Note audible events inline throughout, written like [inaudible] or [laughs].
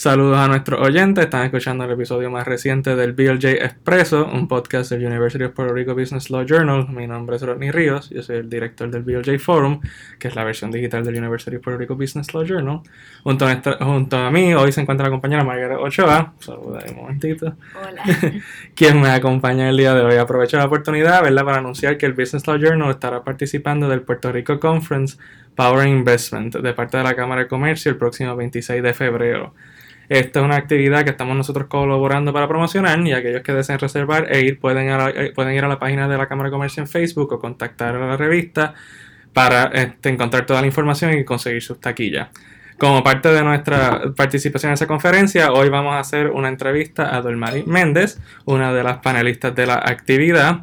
Saludos a nuestros oyentes, están escuchando el episodio más reciente del BLJ Expreso, un podcast del University of Puerto Rico Business Law Journal. Mi nombre es Rodney Ríos, yo soy el director del BLJ Forum, que es la versión digital del University of Puerto Rico Business Law Journal. Junto a, junto a mí hoy se encuentra la compañera Margarita Ochoa, saluda un momentito, Hola. [laughs] quien me acompaña el día de hoy. Aprovecho la oportunidad ¿verdad? para anunciar que el Business Law Journal estará participando del Puerto Rico Conference Power Investment de parte de la Cámara de Comercio el próximo 26 de febrero. Esta es una actividad que estamos nosotros colaborando para promocionar y aquellos que deseen reservar e ir pueden, eh, pueden ir a la página de la Cámara de Comercio en Facebook o contactar a la revista para este, encontrar toda la información y conseguir sus taquillas. Como parte de nuestra participación en esa conferencia, hoy vamos a hacer una entrevista a Dolmari Méndez, una de las panelistas de la actividad.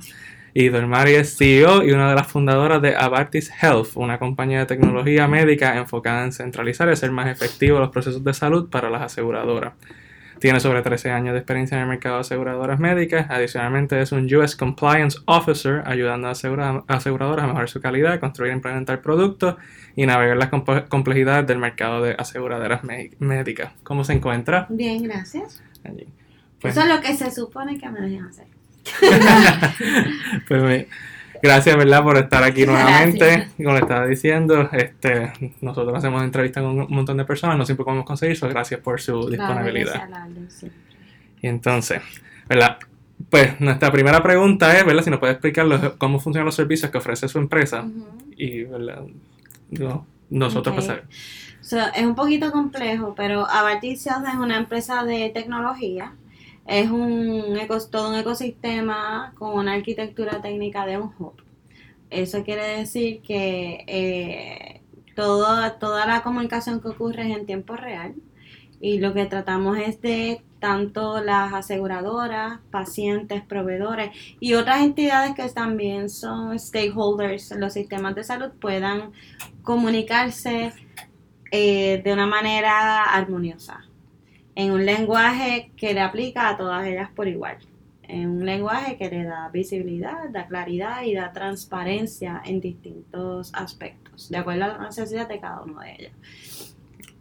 Y Dolmari es CEO y una de las fundadoras de Abartis Health, una compañía de tecnología médica enfocada en centralizar y hacer más efectivos los procesos de salud para las aseguradoras. Tiene sobre 13 años de experiencia en el mercado de aseguradoras médicas. Adicionalmente es un US Compliance Officer, ayudando a aseguradoras a mejorar su calidad, construir e implementar productos y navegar las complejidades del mercado de aseguradoras médicas. ¿Cómo se encuentra? Bien, gracias. Pues Eso es lo que se supone que me dejen hacer. [laughs] pues gracias, ¿verdad? Por estar aquí nuevamente. Como le estaba diciendo, este, nosotros hacemos entrevistas con un montón de personas, no siempre podemos conseguir eso. Gracias por su disponibilidad. y entonces, ¿verdad? Pues nuestra primera pregunta es, ¿verdad? Si nos puede explicar cómo funcionan los servicios que ofrece su empresa. Y, ¿verdad? nosotros pasar. es un poquito complejo, pero Abarticias es una empresa de tecnología es un todo un ecosistema con una arquitectura técnica de un hub. Eso quiere decir que eh, toda la comunicación que ocurre es en tiempo real y lo que tratamos es de tanto las aseguradoras, pacientes, proveedores y otras entidades que también son stakeholders en los sistemas de salud puedan comunicarse eh, de una manera armoniosa en un lenguaje que le aplica a todas ellas por igual. En un lenguaje que le da visibilidad, da claridad y da transparencia en distintos aspectos, de acuerdo a la necesidad de cada uno de ellos.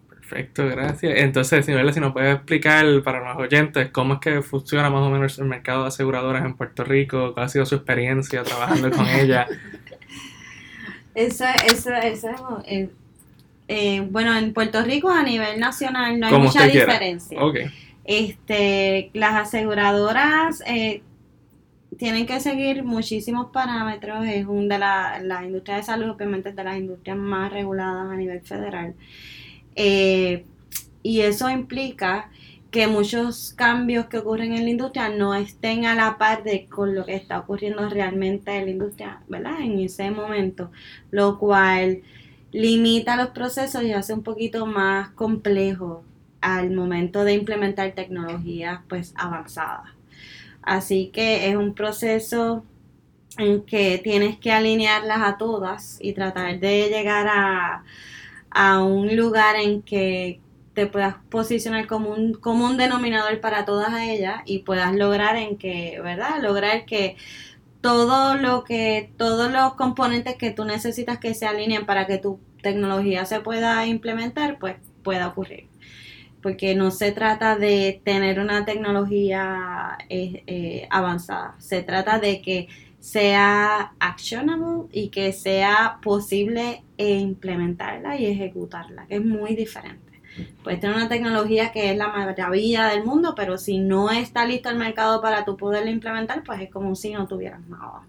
Perfecto, gracias. Entonces, si, si nos puede explicar para los oyentes cómo es que funciona más o menos el mercado de aseguradoras en Puerto Rico, cuál ha sido su experiencia trabajando con [laughs] ella. Eso, eso, eso es eh, bueno, en Puerto Rico a nivel nacional no hay mucha diferencia. Este, las aseguradoras eh, tienen que seguir muchísimos parámetros. Es una de la, la industria de salud, obviamente, es de las industrias más reguladas a nivel federal. Eh, y eso implica que muchos cambios que ocurren en la industria no estén a la par de con lo que está ocurriendo realmente en la industria, ¿verdad? En ese momento, lo cual limita los procesos y hace un poquito más complejo al momento de implementar tecnologías pues avanzadas. Así que es un proceso en que tienes que alinearlas a todas y tratar de llegar a, a un lugar en que te puedas posicionar como un, como un denominador para todas ellas y puedas lograr en que, ¿verdad? Lograr que todo lo que, todos los componentes que tú necesitas que se alineen para que tu tecnología se pueda implementar, pues pueda ocurrir. Porque no se trata de tener una tecnología eh, eh, avanzada, se trata de que sea actionable y que sea posible implementarla y ejecutarla, que es muy diferente. Puedes tener una tecnología que es la maravilla del mundo, pero si no está listo el mercado para tú poderla implementar, pues es como si no tuvieras nada.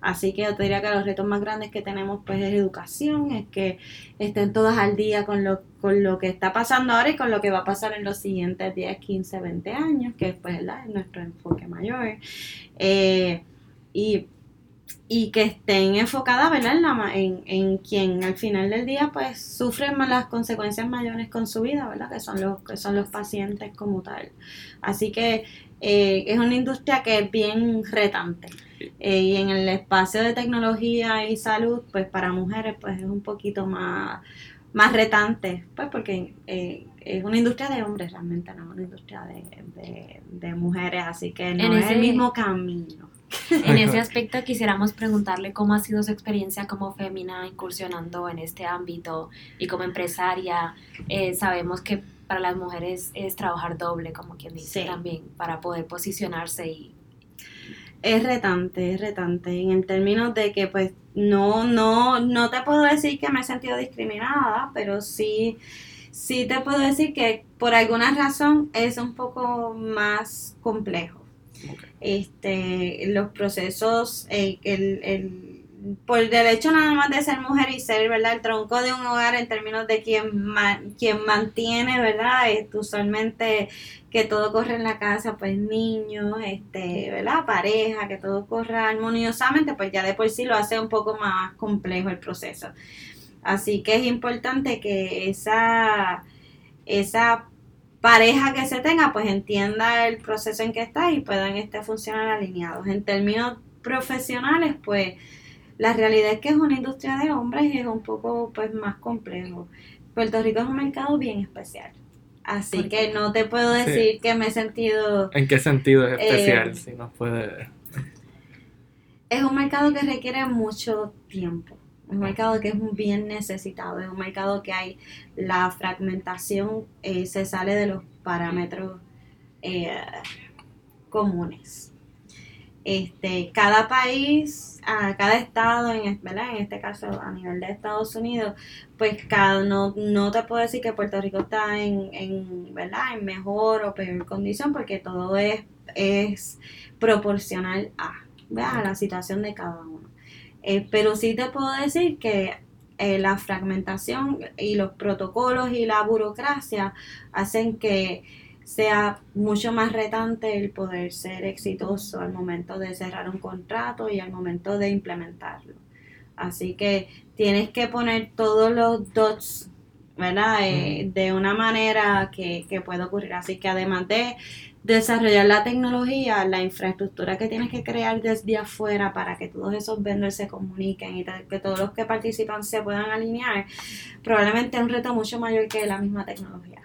Así que yo te diría que los retos más grandes que tenemos pues es educación, es que estén todas al día con lo, con lo que está pasando ahora y con lo que va a pasar en los siguientes 10, 15, 20 años, que pues, es nuestro enfoque mayor. Eh, y y que estén enfocadas ¿verdad? En, en, quien al final del día pues sufren las consecuencias mayores con su vida, ¿verdad? que son los, que son los pacientes como tal. Así que eh, es una industria que es bien retante. Eh, y en el espacio de tecnología y salud, pues para mujeres pues es un poquito más, más retante, pues porque eh, es una industria de hombres realmente, no es una industria de, de, mujeres, así que no es el mismo camino. [laughs] En ese aspecto quisiéramos preguntarle cómo ha sido su experiencia como fémina incursionando en este ámbito y como empresaria. Eh, sabemos que para las mujeres es trabajar doble, como quien dice también, para poder posicionarse y... Es retante, es retante, en el término de que pues no, no, no te puedo decir que me he sentido discriminada, pero sí, sí te puedo decir que por alguna razón es un poco más complejo. Este, los procesos, eh, el, el por el hecho nada más de ser mujer y ser, ¿verdad? El tronco de un hogar en términos de quien, quien mantiene, ¿verdad? Es usualmente que todo corre en la casa, pues niños, este, ¿verdad? Pareja, que todo corra armoniosamente, pues ya de por sí lo hace un poco más complejo el proceso. Así que es importante que esa, esa pareja que se tenga, pues entienda el proceso en que está y puedan este, funcionar alineados. En términos profesionales, pues la realidad es que es una industria de hombres y es un poco pues más complejo. Puerto Rico es un mercado bien especial. Así que no te puedo decir que me he sentido... ¿En qué sentido es especial? Eh, si no puede... Es un mercado que requiere mucho tiempo. Un mercado que es bien necesitado. Es un mercado que hay la fragmentación, eh, se sale de los parámetros eh, comunes. Este, cada país, a cada estado, en, ¿verdad? en este caso a nivel de Estados Unidos, pues cada, no, no te puedo decir que Puerto Rico está en, en, ¿verdad? en mejor o peor condición porque todo es, es proporcional a, a la situación de cada uno. Eh, pero sí te puedo decir que eh, la fragmentación y los protocolos y la burocracia hacen que sea mucho más retante el poder ser exitoso al momento de cerrar un contrato y al momento de implementarlo. Así que tienes que poner todos los dots, ¿verdad? Eh, de una manera que, que pueda ocurrir. Así que además de desarrollar la tecnología, la infraestructura que tienes que crear desde afuera para que todos esos vendors se comuniquen y que todos los que participan se puedan alinear, probablemente es un reto mucho mayor que la misma tecnología.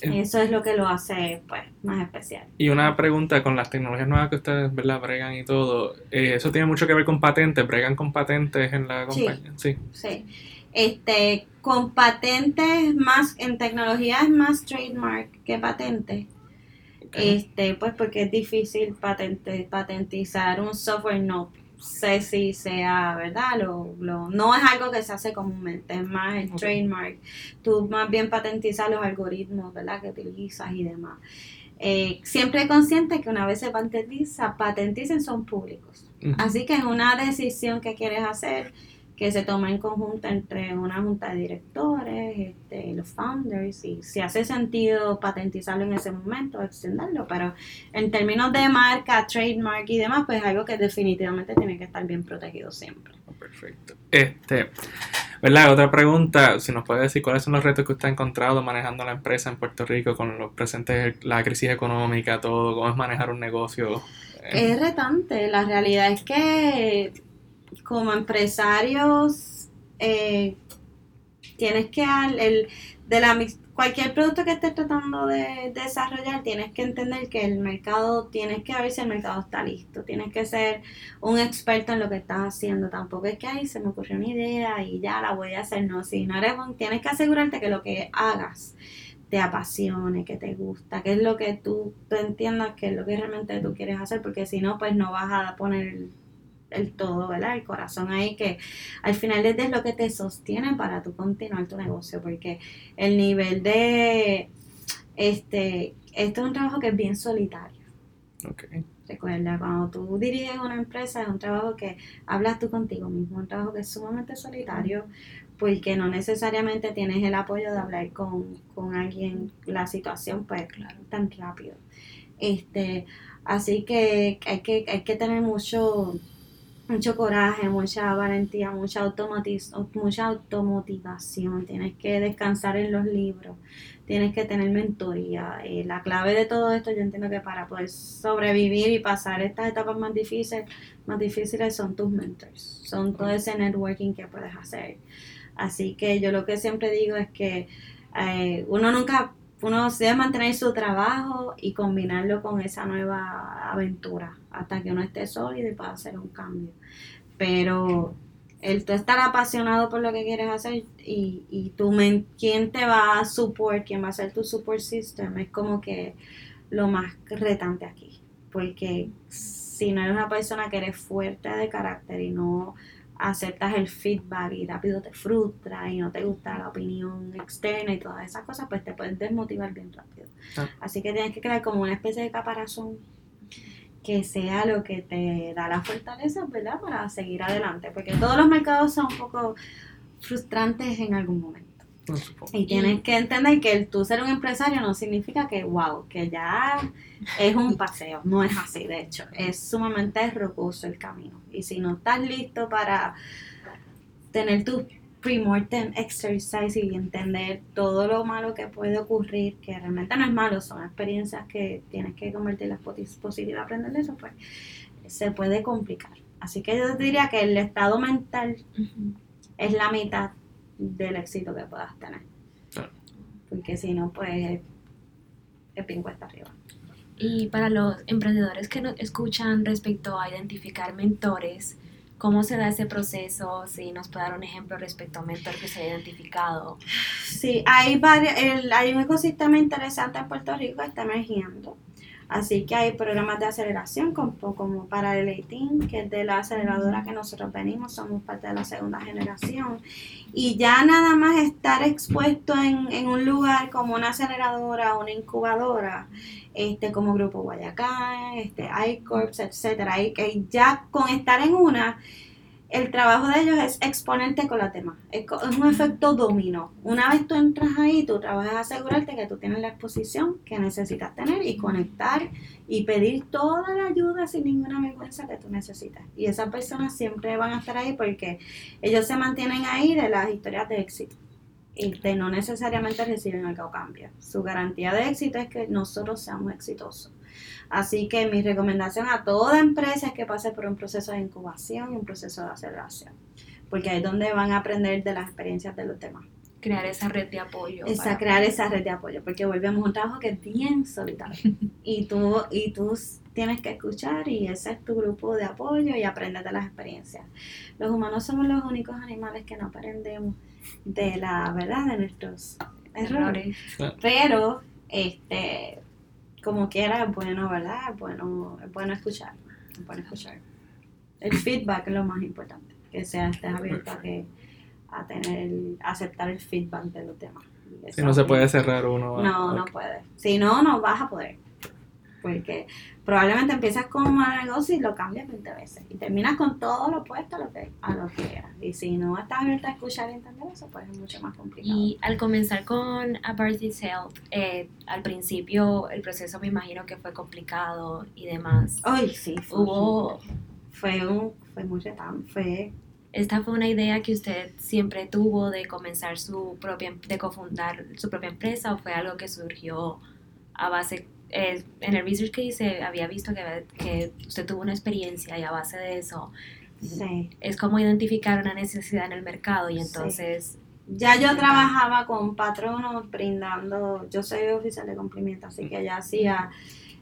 Eso es lo que lo hace pues más especial. Y una pregunta con las tecnologías nuevas que ustedes ¿verdad? bregan y todo, eh, eso tiene mucho que ver con patentes, bregan con patentes en la compañía. Sí. Sí. Este, con patentes más en tecnología es más trademark que patente. Este, pues porque es difícil patente, patentizar un software no sé si sea, ¿verdad? Lo, lo, no es algo que se hace comúnmente, es más el trademark. Tú más bien patentizas los algoritmos, ¿verdad? Que utilizas y demás. Eh, siempre consciente que una vez se patentiza, patenticen son públicos. Así que es una decisión que quieres hacer que se toma en conjunto entre una junta de directores, este, los founders, y si hace sentido patentizarlo en ese momento, extenderlo, pero en términos de marca, trademark y demás, pues es algo que definitivamente tiene que estar bien protegido siempre. Oh, perfecto. Este, ¿verdad? Otra pregunta, si nos puede decir cuáles son los retos que usted ha encontrado manejando la empresa en Puerto Rico con los presentes, la crisis económica, todo, cómo es manejar un negocio. Es retante, la realidad es que como empresarios eh, tienes que el, de la cualquier producto que estés tratando de, desarrollar tienes que entender que el mercado tienes que ver si el mercado está listo. Tienes que ser un experto en lo que estás haciendo. Tampoco es que ahí se me ocurrió una idea y ya la voy a hacer no si no eres un, tienes que asegurarte que lo que hagas te apasione, que te gusta, que es lo que tú, tú entiendas que es lo que realmente tú quieres hacer, porque si no, pues no vas a poner el todo, ¿verdad? El corazón ahí que al final es lo que te sostiene para tú continuar tu negocio, porque el nivel de, este, esto es un trabajo que es bien solitario. Okay. Recuerda, cuando tú diriges una empresa es un trabajo que hablas tú contigo mismo, un trabajo que es sumamente solitario, porque no necesariamente tienes el apoyo de hablar con, con alguien la situación, pues claro, tan rápido. Este, así que hay que, hay que tener mucho mucho coraje, mucha valentía, mucha, mucha automotivación. Tienes que descansar en los libros, tienes que tener mentoría. Eh, la clave de todo esto, yo entiendo que para poder sobrevivir y pasar estas etapas más difíciles, más difíciles son tus mentors, son todo ese networking que puedes hacer. Así que yo lo que siempre digo es que eh, uno nunca uno debe mantener su trabajo y combinarlo con esa nueva aventura hasta que uno esté sólido y pueda hacer un cambio. Pero el tú estar apasionado por lo que quieres hacer y, y tú, quién te va a support, quién va a ser tu support system, es como que lo más retante aquí. Porque si no eres una persona que eres fuerte de carácter y no aceptas el feedback y rápido te frustra y no te gusta la opinión externa y todas esas cosas, pues te puedes desmotivar bien rápido. Ah. Así que tienes que crear como una especie de caparazón que sea lo que te da la fortaleza, ¿verdad? Para seguir adelante, porque todos los mercados son un poco frustrantes en algún momento. Y tienes que entender que el tú ser un empresario no significa que, wow, que ya es un paseo. No es así, de hecho. Es sumamente rocoso el camino. Y si no estás listo para tener tu pre-mortem exercise y entender todo lo malo que puede ocurrir, que realmente no es malo, son experiencias que tienes que convertirlas positivas, aprender de eso, pues se puede complicar. Así que yo diría que el estado mental es la mitad del éxito que puedas tener. Porque si no, pues es bien cuesta arriba. Y para los emprendedores que nos escuchan respecto a identificar mentores, ¿cómo se da ese proceso? Si nos puede dar un ejemplo respecto a un mentor que se ha identificado. Sí, hay, varios, hay un ecosistema interesante en Puerto Rico que está emergiendo. Así que hay programas de aceleración como, como para el 18, que es de la aceleradora que nosotros venimos, somos parte de la segunda generación. Y ya nada más estar expuesto en, en un lugar como una aceleradora o una incubadora, este, como Grupo Guayacán, este, iCorps, etcétera, y ya con estar en una el trabajo de ellos es exponerte con la tema. Es, un efecto dominó. Una vez tú entras ahí, tu trabajo es asegurarte que tú tienes la exposición que necesitas tener y conectar y pedir toda la ayuda sin ninguna vergüenza que tú necesitas. Y esas personas siempre van a estar ahí porque ellos se mantienen ahí de las historias de éxito. Y de no necesariamente reciben algo cambio. Su garantía de éxito es que nosotros seamos exitosos. Así que mi recomendación a toda empresa es que pase por un proceso de incubación y un proceso de aceleración, porque ahí es donde van a aprender de las experiencias de los demás. Crear esa red de apoyo. Esa, crear esa red de apoyo, porque volvemos a un trabajo que es bien solitario. [laughs] y, tú, y tú tienes que escuchar y ese es tu grupo de apoyo y aprender de las experiencias. Los humanos somos los únicos animales que no aprendemos de la verdad de nuestros errores. Pero este como quiera es bueno, ¿verdad? Es bueno, es bueno escuchar. Es bueno escuchar. El feedback es lo más importante. Que sea, estés abierto a, que, a tener, aceptar el feedback de los demás. Si no se puede cerrar uno. No, no puede. Si no, no vas a poder. Porque probablemente empiezas con un negocio y lo cambias 20 veces. Y terminas con todo lo opuesto a lo que, a lo que era. Y si no estás abierto a escuchar y entender eso, pues es mucho más complicado. Y al comenzar con Apartheid Health, eh, al principio el proceso me imagino que fue complicado y demás. Ay, sí, fue, Hubo, fue, un, fue muy Fue esta fue una idea que usted siempre tuvo de comenzar su propia, de cofundar su propia empresa o fue algo que surgió a base eh, en el research que hice había visto que, que, usted tuvo una experiencia y a base de eso es como identificar una necesidad en el mercado y entonces... Ya yo trabajaba con patronos brindando, yo soy oficial de cumplimiento, así que ya hacía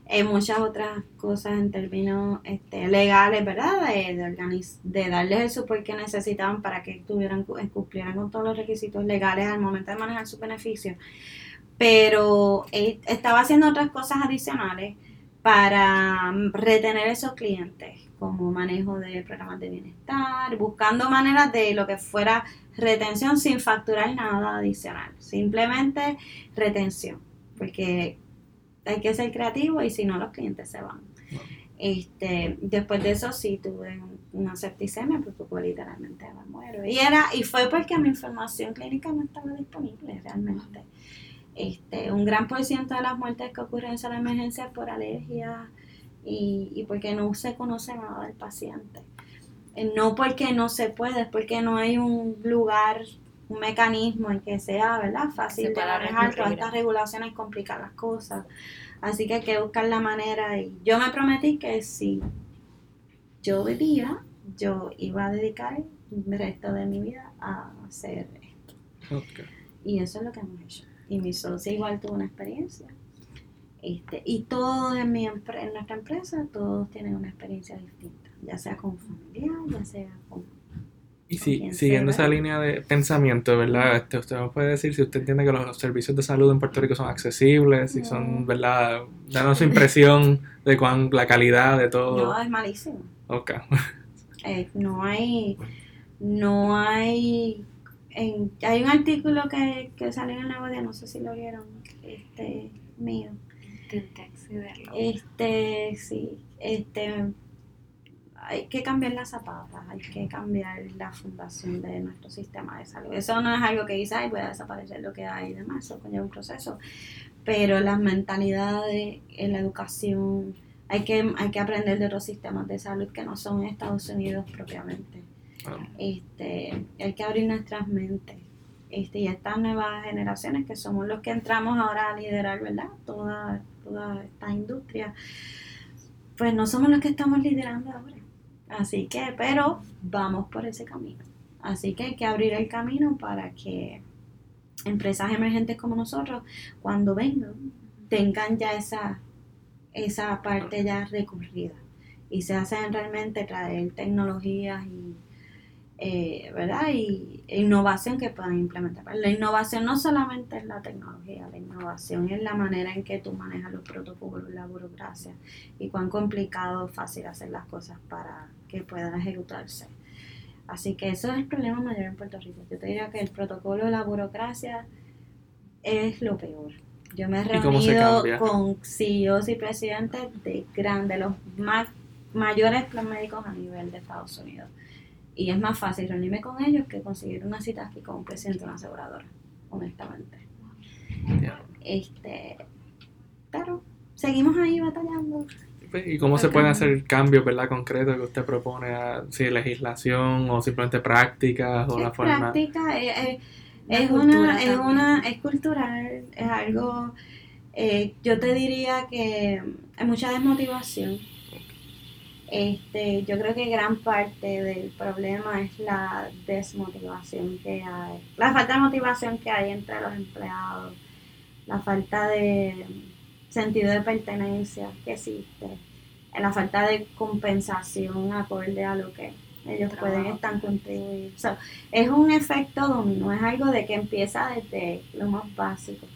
eh, muchas otras cosas en términos este, legales, ¿verdad? De, de, de, darles el support que necesitaban para que tuvieran, cumplieran con todos los requisitos legales al momento de manejar sus beneficios pero estaba haciendo otras cosas adicionales para mm, retener esos clientes, como manejo de programas de bienestar, buscando maneras de lo que fuera retención sin facturar nada adicional, simplemente retención, porque hay que ser creativo y si no los clientes se van. Este, después de eso sí tuve una septicemia, porque literalmente me muero. Y era, y fue porque mi información clínica no estaba disponible realmente. Este, un gran por ciento de las muertes que ocurren en sala de emergencia por alergia y, y porque no se conoce nada del paciente. Eh, no porque no se puede, es porque no hay un lugar, un mecanismo en que sea ¿verdad? fácil de manejar. Todas estas regulaciones complican las cosas. Así que hay que buscar la manera. Y yo me prometí que si yo vivía, yo iba a dedicar el resto de mi vida a hacer esto. Y eso es lo que hemos hecho y mi socia igual tuvo una experiencia. Este, y todos en, mi, en nuestra empresa, todos tienen una experiencia distinta, ya sea con familia, ya sea con Y si, siguiendo esa línea de pensamiento, ¿verdad? Este, usted nos puede decir si usted entiende que los, servicios de salud en Puerto Rico son accesibles, si son, ¿verdad? Danos su impresión de cuán la calidad de todo. No, es malísimo. Ok. Eh, no hay, no hay, hay un artículo que, que sale en la web, no sé si lo vieron, este, mío. Intenté accederlo. Este, sí, este hay que cambiar las zapatas, hay que cambiar la fundación de nuestro sistema de salud. Eso no es algo que dice, ay, voy a desaparecer lo que hay y demás, eso conlleva un proceso. Pero las mentalidades, en la educación, hay que, hay que aprender de otros sistemas de salud que no son Estados Unidos propiamente. Este, hay que abrir nuestras mentes. Este, y estas nuevas generaciones que somos los que entramos ahora a liderar, ¿verdad? Toda, toda esta industria, pues no somos los que estamos liderando ahora Así que, pero vamos por ese camino. Así que hay que abrir el camino para que empresas emergentes como nosotros, cuando vengan, tengan ya esa, esa parte ya recorrida y se hacen realmente traer tecnologías y eh, ¿verdad? Y innovación que puedan implementar. La innovación no solamente es la tecnología, la innovación es la manera en que tú manejas los protocolos, la burocracia y cuán complicado o fácil hacer las cosas para que puedan ejecutarse. Así que eso es el problema mayor en Puerto Rico. Yo te diría que el protocolo, la burocracia es lo peor. Yo me he reunido con CEOs y presidentes de grandes, los más mayores plan médicos a nivel de Estados Unidos y es más fácil reunirme con ellos que conseguir una cita aquí con un presidente de una aseguradora, honestamente. Este, pero seguimos ahí batallando. ¿Y cómo se pueden hacer cambios, verdad, concretos que usted propone? si legislación o simplemente prácticas o la forma. Práctica, es, es, una, es, una, es cultural, es algo. Eh, yo te diría que hay mucha desmotivación este, yo creo que gran parte del problema es la desmotivación que hay, la falta de motivación que hay entre los empleados, la falta de sentido de pertenencia que existe, la falta de compensación acorde a lo que ellos pueden estar contribuir. es un efecto dominó, es algo de que empieza desde lo más básico.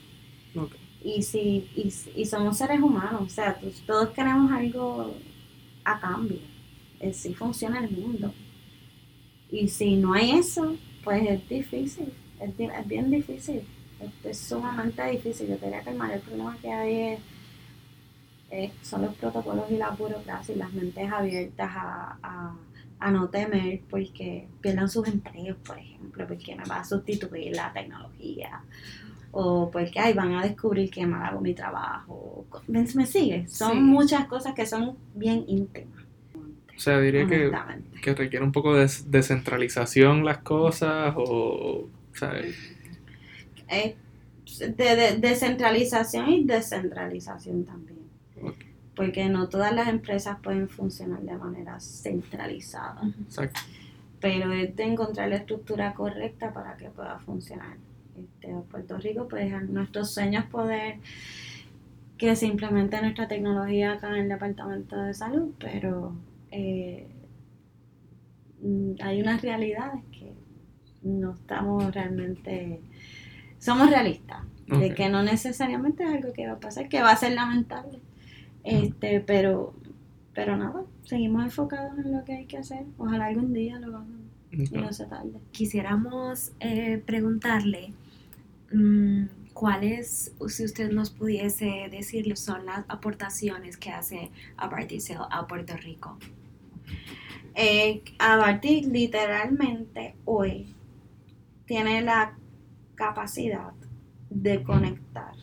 Y si y, y somos seres humanos, o sea, todos queremos algo a cambio. Así funciona el mundo. Y si no hay eso, pues es difícil, es, bien difícil, es, sumamente difícil. Yo diría que el mayor problema que hay es, son los protocolos y la burocracia y las mentes abiertas a, a, no temer porque pierdan sus empleos, por ejemplo, porque me va a sustituir la tecnología o porque ay, van a descubrir que mal hago mi trabajo. ¿Me, sigue? Son muchas cosas que son bien íntimas. O sea, diría que, que requiere un poco de descentralización las cosas o... Eh, de, descentralización y descentralización también. Porque no todas las empresas pueden funcionar de manera centralizada. Exacto. Pero es de encontrar la estructura correcta para que pueda funcionar este, Puerto Rico, pues nuestros sueños poder que se implemente nuestra tecnología acá en el Departamento de Salud, pero eh, hay unas realidades que no estamos realmente, somos realistas, de que no necesariamente es algo que va a pasar, que va a ser lamentable, este, pero, pero nada, seguimos enfocados en lo que hay que hacer, ojalá algún día lo hagamos y no se tarde. Quisiéramos eh, preguntarle ¿cuáles, si usted nos pudiese decir, son las aportaciones que hace Abarty a Puerto Rico? Eh, Abarty literalmente hoy tiene la capacidad de conectar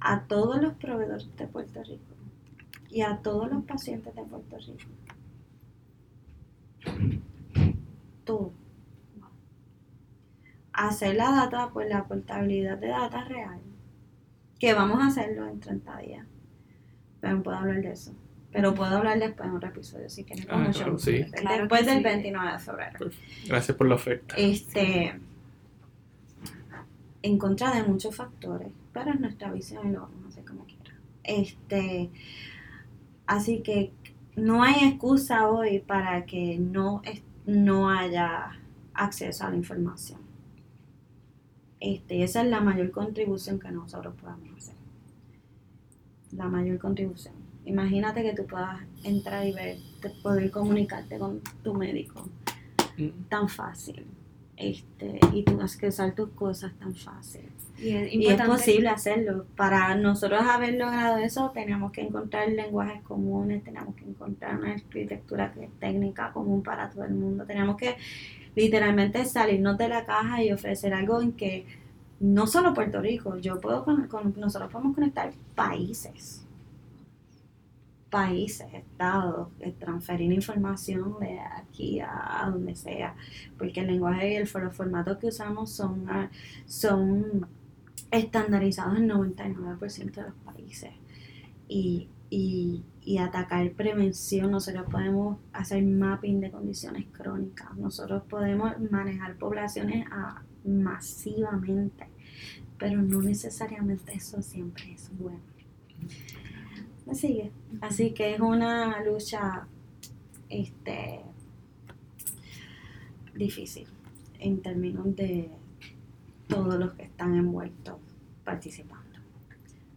a todos los proveedores de Puerto Rico y a todos los pacientes de Puerto Rico. Todo hacer la data, pues la portabilidad de data real, que vamos a hacerlo en 30 días. Pero no puedo hablar de eso. Pero puedo hablar después en otro episodio, si quieren. Ah, después del 29 de febrero. Pues, gracias por la oferta. Este, en contra de muchos factores, pero es nuestra visión y lo vamos a hacer como quiera. Este, así que no hay excusa hoy para que no no haya acceso a la información. Este, esa es la mayor contribución que nosotros podamos hacer. La mayor contribución. Imagínate que tú puedas entrar y ver, poder comunicarte con tu médico mm. tan fácil. Este, y tú has que usar tus cosas tan fácil. Y es, posible hacerlo. Para nosotros haber logrado eso, teníamos que encontrar lenguajes comunes, teníamos que encontrar una arquitectura técnica común para todo el mundo. Teníamos que literalmente salirnos de la caja y ofrecer algo en que no solo Puerto Rico, yo puedo con, nosotros podemos conectar países, países, estados, eh, transferir información de aquí a, donde sea, porque el lenguaje y el, los formatos que usamos son, ah, son estandarizados en 99% de los países. Y, y, y, atacar prevención, nosotros podemos hacer mapping de condiciones crónicas, nosotros podemos manejar poblaciones a, masivamente, pero no necesariamente eso siempre es bueno. Me sigue. Así que es una lucha este, difícil en términos de todos los que están envueltos participando.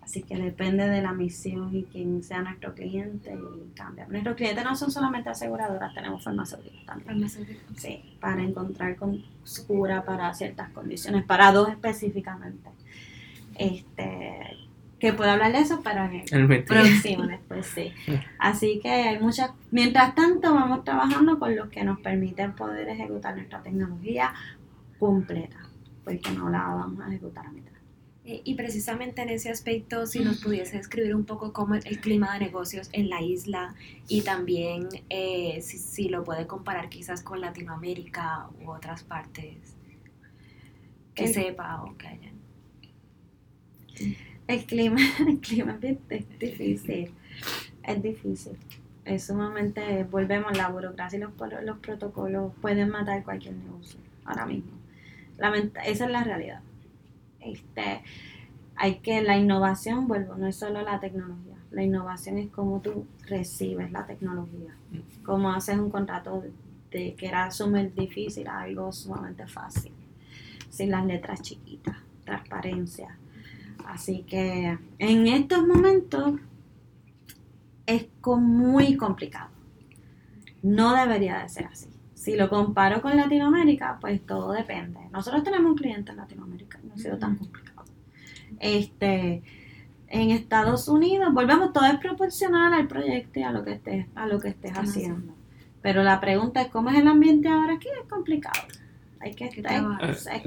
Así que depende de la misión y quién sea nuestro cliente y cambia. Nuestros clientes no son solamente aseguradoras, tenemos farmacéuticos también. Sí, para encontrar con cura para ciertas condiciones, para dos específicamente. Este, que puedo hablar de eso para el, próximo [laughs] después, sí. Así que hay muchas, mientras tanto vamos trabajando con los que nos permiten poder ejecutar nuestra tecnología completa porque no la vamos a ejecutar a mitad. Eh, y precisamente en ese aspecto, si nos pudiese describir un poco cómo es el clima de negocios en la isla y también eh, si, lo puede comparar quizás con Latinoamérica u otras partes que sepa o que hayan. El clima, [laughs] el clima es difícil, es difícil. Es sumamente, volvemos, la burocracia y los, los protocolos pueden matar cualquier negocio ahora mismo esa es la realidad. Este, hay que, la innovación, vuelvo, no es solo la tecnología. La innovación es cómo tú recibes la tecnología. Cómo haces un contrato de, que era sumamente difícil a algo sumamente fácil. Sin las letras chiquitas, transparencia. Así que en estos momentos es muy complicado. No debería de ser así. Si lo comparo con Latinoamérica, pues todo depende. Nosotros tenemos un cliente en Latinoamérica, no ha sido tan complicado. Este, en Estados Unidos, volvemos, todo es proporcional al proyecto y a lo que estés, a lo que estés haciendo. Pero la pregunta es cómo es el ambiente ahora aquí, es complicado. Hay que estar.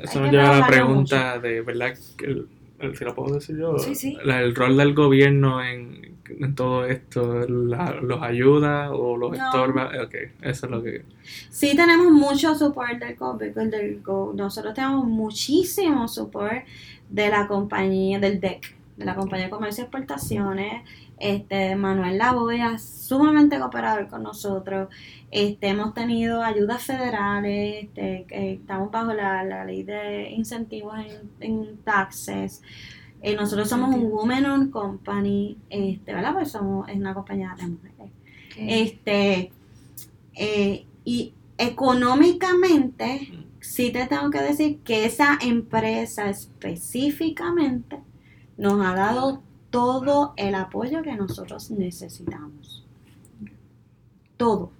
Eso nos lleva a la pregunta de, ¿verdad? Si lo puedo decir yo, el rol del gobierno en, todo esto, ¿los ayuda o los estorba? Ok, eso es lo que... Sí tenemos mucho support del gobierno, nosotros tenemos muchísimo support de la compañía, del DEC, de la compañía de comercio y exportaciones, este, Manuel Lavoya, sumamente cooperador con nosotros. Este, hemos tenido ayudas federales, este, estamos bajo la, ley de incentivos en, taxes. Eh, nosotros somos un women owned company, este, ¿verdad? Pues somos, es una compañía de mujeres. Este, eh, y económicamente, sí te tengo que decir que esa empresa específicamente nos ha dado todo el apoyo que nosotros necesitamos. Todo.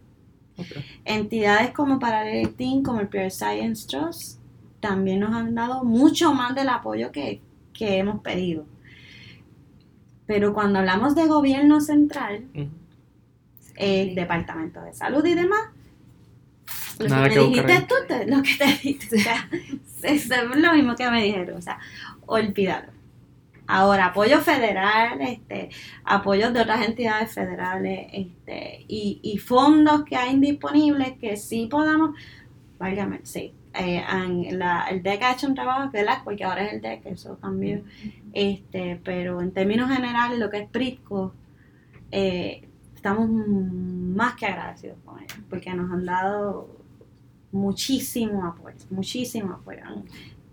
Entidades como Parallel Team, como el Pure Science Trust, también nos han dado mucho más del apoyo que, hemos pedido. Pero cuando hablamos de gobierno central, el Departamento de Salud y demás, lo que me dijiste tú, lo que te [laughs] dijiste, es lo mismo que me dijeron, o sea, olvídalo. Ahora, apoyo federal, este, apoyos de otras entidades federales este, y, fondos que hay disponibles que sí podamos, válgame, sí, eh, el DEC ha hecho un trabajo, ¿verdad? Porque ahora es el DEC, eso cambió, este, pero en términos generales lo que es PRISCO, eh, estamos más que agradecidos con ellos, porque nos han dado muchísimo apoyo, muchísimo apoyo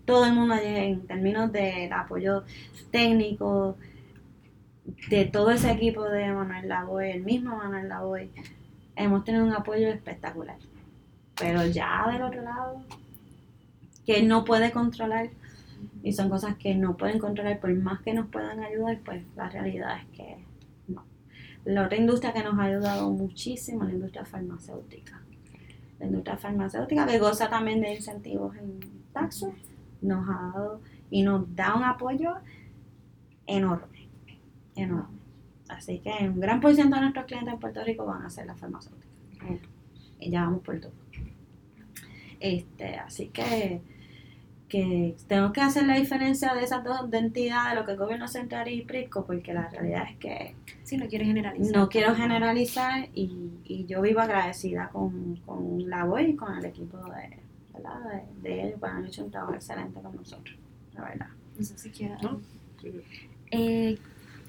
todo el mundo en términos de apoyo técnico, de todo ese equipo de Manuel Lavoy, el mismo Manuel Lavoy, hemos tenido un apoyo espectacular. pero ya del otro lado, que no puede controlar, y son cosas que no pueden controlar, por más que nos puedan ayudar, pues la realidad es que no. La otra industria que nos ha ayudado muchísimo es la industria farmacéutica. La industria farmacéutica que goza también de incentivos en taxes, nos ha dado y nos da un apoyo enorme, enorme. Así que un gran por ciento de nuestros clientes en Puerto Rico van a ser las farmacéuticas. Y ya vamos por todo. Este, así que, que tengo que hacer la diferencia de esas dos entidades, lo que es gobierno central y PRISCO, porque la realidad es que... Sí, no quiero generalizar. No quiero generalizar y, y yo vivo agradecida con, con la voz y con el equipo de, de, ellos, pues han hecho un trabajo excelente con nosotros, la verdad. Eso sí quiero. Eh,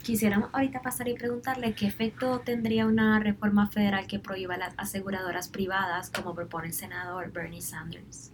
quisiéramos ahorita pasar y preguntarle qué efecto tendría una reforma federal que prohíba las aseguradoras privadas, como propone el senador Bernie Sanders.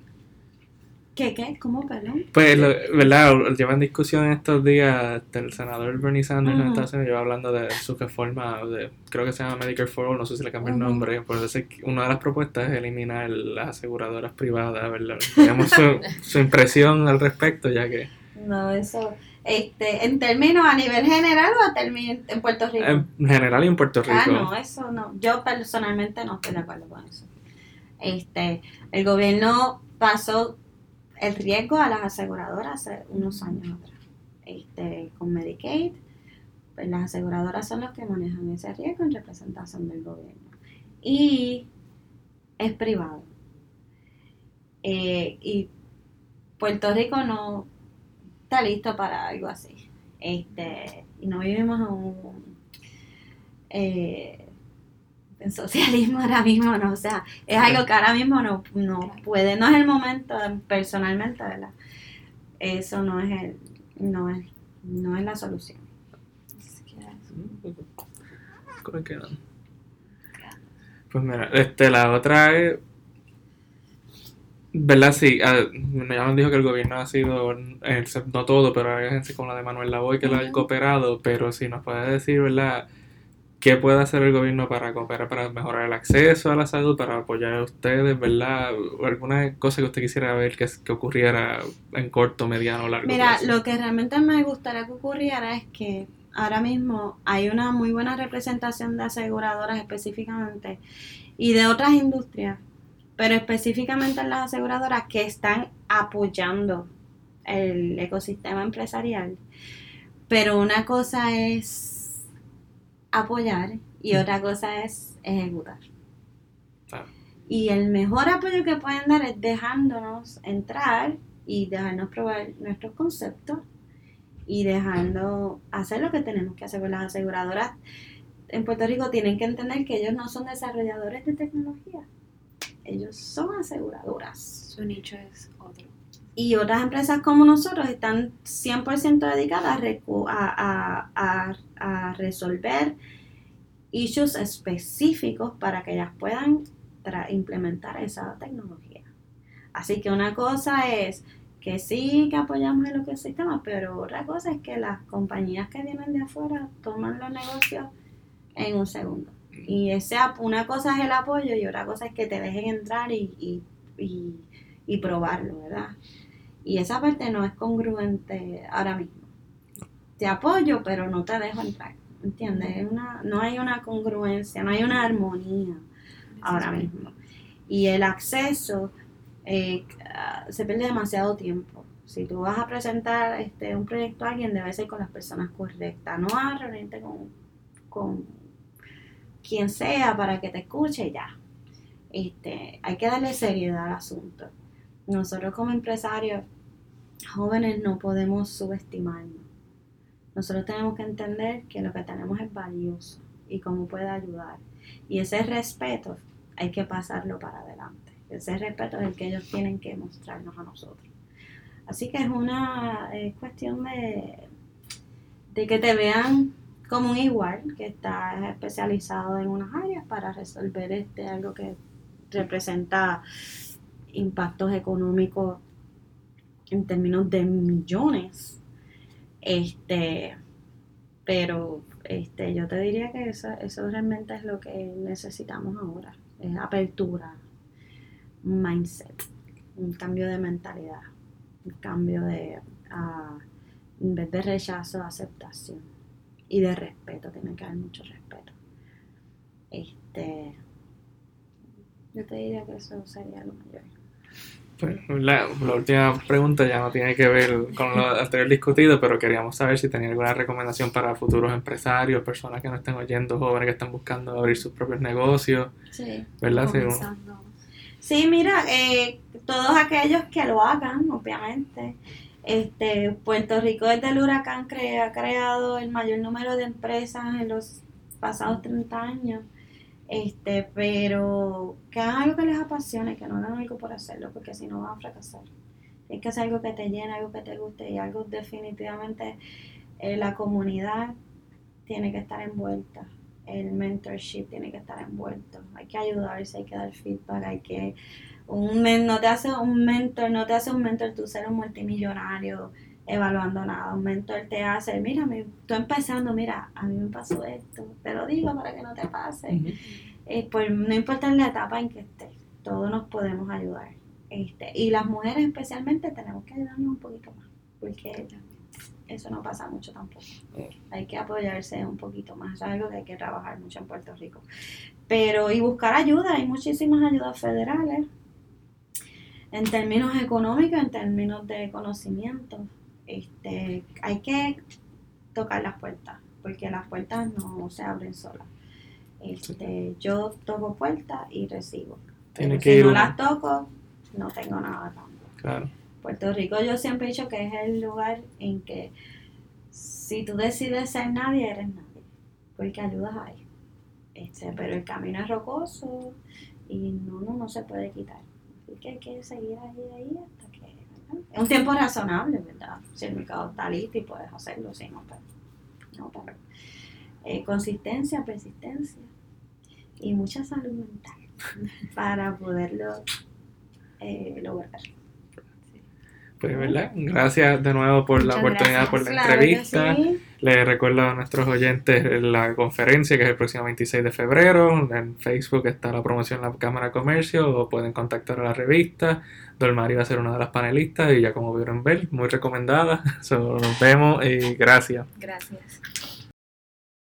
¿Qué, qué? ¿Cómo, perdón? Pues, ¿verdad? Llevan discusión estos días, el senador Bernie Sanders uh -huh. lleva hablando de su reforma, de, creo que se llama Medicare for All, no sé si le cambió el nombre, por eso una de las propuestas es eliminar las aseguradoras privadas, ¿verdad? Digamos su, [laughs] su impresión al respecto, ya que... No, eso este, en términos a nivel general o en Puerto Rico? En general y en Puerto Rico. Ah, no, eso no. Yo personalmente no estoy de acuerdo con eso. Este, el gobierno pasó el riesgo a las aseguradoras hace unos años atrás. Este, con Medicaid, pues las aseguradoras son los que manejan ese riesgo en representación del gobierno. Y es privado. Eh, y Puerto Rico no está listo para algo así. Este, y no vivimos en un eh, en socialismo ahora mismo, no, o sea, es algo que ahora mismo no, no puede, no es el momento personalmente, ¿verdad? Eso no es el, no es, no es la solución. Pues mira, este, la otra es ¿Verdad? Sí, ah, ya nos dijo que el gobierno ha sido, eh, no todo, pero hay agencias como la de Manuel Lavoy que lo ha cooperado, pero si nos puede decir, ¿verdad? ¿Qué puede hacer el gobierno para cooperar, para mejorar el acceso a la salud, para apoyar a ustedes, ¿verdad? alguna cosa que usted quisiera ver que, que ocurriera en corto, mediano o largo Mira, lo que realmente me gustaría que ocurriera es que ahora mismo hay una muy buena representación de aseguradoras específicamente y de otras industrias pero específicamente en las aseguradoras que están apoyando el ecosistema empresarial. Pero una cosa es apoyar y otra cosa es ejecutar. Y el mejor apoyo que pueden dar es dejándonos entrar y dejarnos probar nuestros conceptos y dejando hacer lo que tenemos que hacer con las aseguradoras. En Puerto Rico tienen que entender que ellos no son desarrolladores de tecnología ellos son aseguradoras. Su nicho es otro. Y otras empresas como nosotros están 100% dedicadas a, resolver issues específicos para que ellas puedan implementar esa tecnología. Así que una cosa es que sí que apoyamos el ecosistema, pero otra cosa es que las compañías que vienen de afuera toman los negocios en un segundo. Y ese, una cosa es el apoyo y otra cosa es que te dejen entrar y, y, probarlo, ¿verdad? Y esa parte no es congruente ahora mismo. Te apoyo, pero no te dejo entrar, ¿entiendes? Una, no hay una congruencia, no hay una armonía ahora mismo. Y el acceso eh, se pierde demasiado tiempo. Si tú vas a presentar este, un proyecto a alguien, debe ser con las personas correctas, no a reunirte con, con quien sea para que te escuche ya. Este, hay que darle seriedad al asunto. Nosotros como empresarios jóvenes no podemos subestimarnos. Nosotros tenemos que entender que lo que tenemos es valioso y cómo puede ayudar. Y ese respeto hay que pasarlo para adelante. Ese respeto es el que ellos tienen que mostrarnos a nosotros. Así que es una cuestión de, de que te vean como un igual que está especializado en unas áreas para resolver este algo que representa impactos económicos en términos de millones este pero este yo te diría que eso, eso realmente es lo que necesitamos ahora es apertura mindset, un cambio de mentalidad, un cambio de, uh, en vez de rechazo, aceptación y de respeto, tiene que haber mucho respeto. Este, yo te diría que eso sería lo mayor. Pues, la, última pregunta ya no tiene que ver con lo anterior discutido, pero queríamos saber si tenía alguna recomendación para futuros empresarios, personas que no estén oyendo, jóvenes que están buscando abrir sus propios negocios. Sí, ¿verdad? Sí, mira, eh, todos aquellos que lo hagan, obviamente. Este, Puerto Rico desde el huracán ha creado el mayor número de empresas en los pasados 30 años. Este, pero que hagan algo que les apasione, que no hagan algo por hacerlo, porque si no van a fracasar. Es que hacer algo que te llene, algo que te guste y algo definitivamente eh, la comunidad tiene que estar envuelta, el mentorship tiene que estar envuelto, hay que ayudarse, hay que dar feedback, hay que un no te hace un mentor, no te hace un mentor tú ser un multimillonario evaluando nada, un mentor te hace, mira, me, estoy empezando, mira, a mí me pasó esto, te lo digo para que no te pase. Eh, pues no importa la etapa en que estés, todos nos podemos ayudar. Este, y las mujeres especialmente tenemos que ayudarnos un poquito más, porque eso no pasa mucho tampoco. Hay que apoyarse un poquito más, es algo que hay que trabajar mucho en Puerto Rico. Pero, y buscar ayuda, hay muchísimas ayudas federales, en términos económicos, en términos de conocimiento. Este, hay que tocar las puertas, porque las puertas no se abren solas. Este, yo toco puertas y recibo. Si no las toco, no tengo nada tampoco. Puerto Rico yo siempre he dicho que es el lugar en que si tú decides ser nadie, eres nadie, porque ayudas ahí. Este, pero el camino es rocoso y no, no, no se puede quitar. Así que hay que seguir ahí, ahí hasta Es un tiempo razonable, ¿verdad? Si el mercado está listo y puedes hacerlo, si no, pero... No, pero eh, consistencia, persistencia y mucha salud mental [laughs] para poderlo eh, lograr. Pues, ¿verdad? Gracias de nuevo por la oportunidad, por la entrevista. Les recuerdo a nuestros oyentes la conferencia que es el próximo 26 de febrero. En Facebook está la promoción en la Cámara de Comercio o pueden contactar a la revista. Dolmari va a ser una de las panelistas y ya como vieron ver, muy recomendada. [laughs] nos vemos y gracias. Gracias.